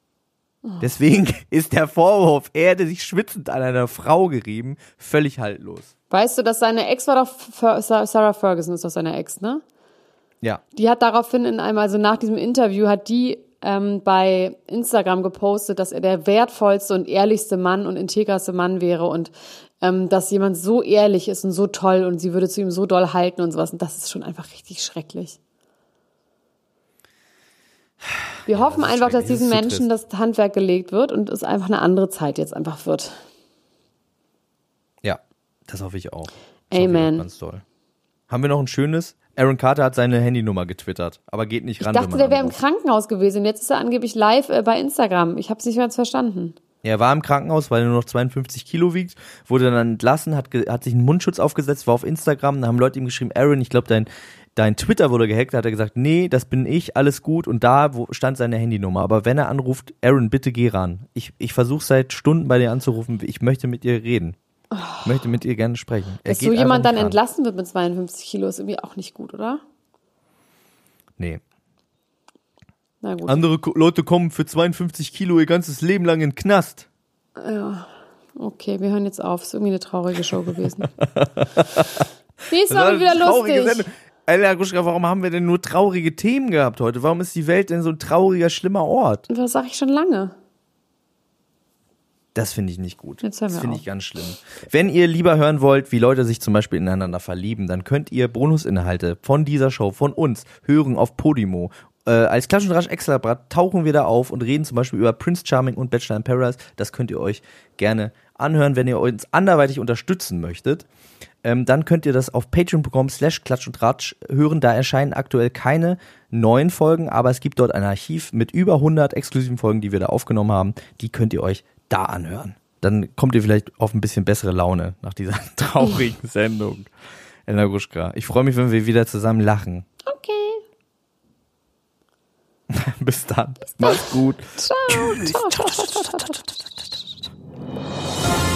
Deswegen ist der Vorwurf, er hätte sich schwitzend an einer Frau gerieben, völlig haltlos. Weißt du, dass seine Ex war doch Sarah Ferguson ist doch seine Ex, ne? Ja. Die hat daraufhin in einem, also nach diesem Interview, hat die ähm, bei Instagram gepostet, dass er der wertvollste und ehrlichste Mann und integrerste Mann wäre und ähm, dass jemand so ehrlich ist und so toll und sie würde zu ihm so doll halten und sowas. Und das ist schon einfach richtig schrecklich. Wir hoffen das einfach, dass diesen Das Menschen das Handwerk gelegt wird und es einfach eine andere Zeit jetzt einfach wird. Ja, das hoffe ich auch. Das ich Amen. Ganz toll. Haben wir noch ein schönes? Aaron Carter hat seine Handynummer getwittert, aber geht nicht Ich ran. dachte, wenn der wäre im. Krankenhaus gewesen und jetzt ist er angeblich live äh, bei Instagram. Ich habe es nicht ganz verstanden. Er war im Krankenhaus, weil er nur noch 52 Kilo wiegt, wurde dann entlassen, hat, hat sich einen Mundschutz aufgesetzt, war auf Instagram, da haben Leute ihm geschrieben, Aaron, ich glaube, dein, dein Twitter wurde gehackt, da hat er gesagt, nee, das bin ich, alles gut und da stand seine Handynummer. Aber wenn er anruft, Aaron, bitte geh ran. Ich, ich versuche seit Stunden bei dir anzurufen, ich möchte mit dir reden. Ich möchte mit dir gerne sprechen. Er Dass so jemand einfach dann ran. entlassen wird mit 52 Kilo ist irgendwie auch nicht gut, oder? Nee. Na gut. Andere Leute kommen für 52 Kilo ihr ganzes Leben lang in den Knast. Okay, wir hören jetzt auf. Ist irgendwie eine traurige Show gewesen. Nächstes Mal wieder lustig. Sendung. Alter, Gruschka, warum haben wir denn nur traurige Themen gehabt heute? Warum ist die Welt denn so ein trauriger, schlimmer Ort? Das sage ich schon lange. Das finde ich nicht gut. Jetzt hören das wir finde auf. ich ganz schlimm. Wenn ihr lieber hören wollt, wie Leute sich zum Beispiel ineinander verlieben, dann könnt ihr Bonusinhalte von dieser Show, von uns, hören auf Podimo. Äh, als Klatsch und Rasch Extrablatt tauchen wir da auf und reden zum Beispiel über Prince Charming und Bachelor in Paradise. Das könnt ihr euch gerne anhören, wenn ihr uns anderweitig unterstützen möchtet. Ähm, dann könnt ihr das auf patreon.com slash klatsch und ratsch hören. Da erscheinen aktuell keine neuen Folgen, aber es gibt dort ein Archiv mit über 100 exklusiven Folgen, die wir da aufgenommen haben. Die könnt ihr euch da anhören. Dann kommt ihr vielleicht auf ein bisschen bessere Laune nach dieser traurigen Sendung. Elena Gruschka, ich freue mich, wenn wir wieder zusammen lachen. Okay. Bis dann. Macht's gut. Ciao. Ciao,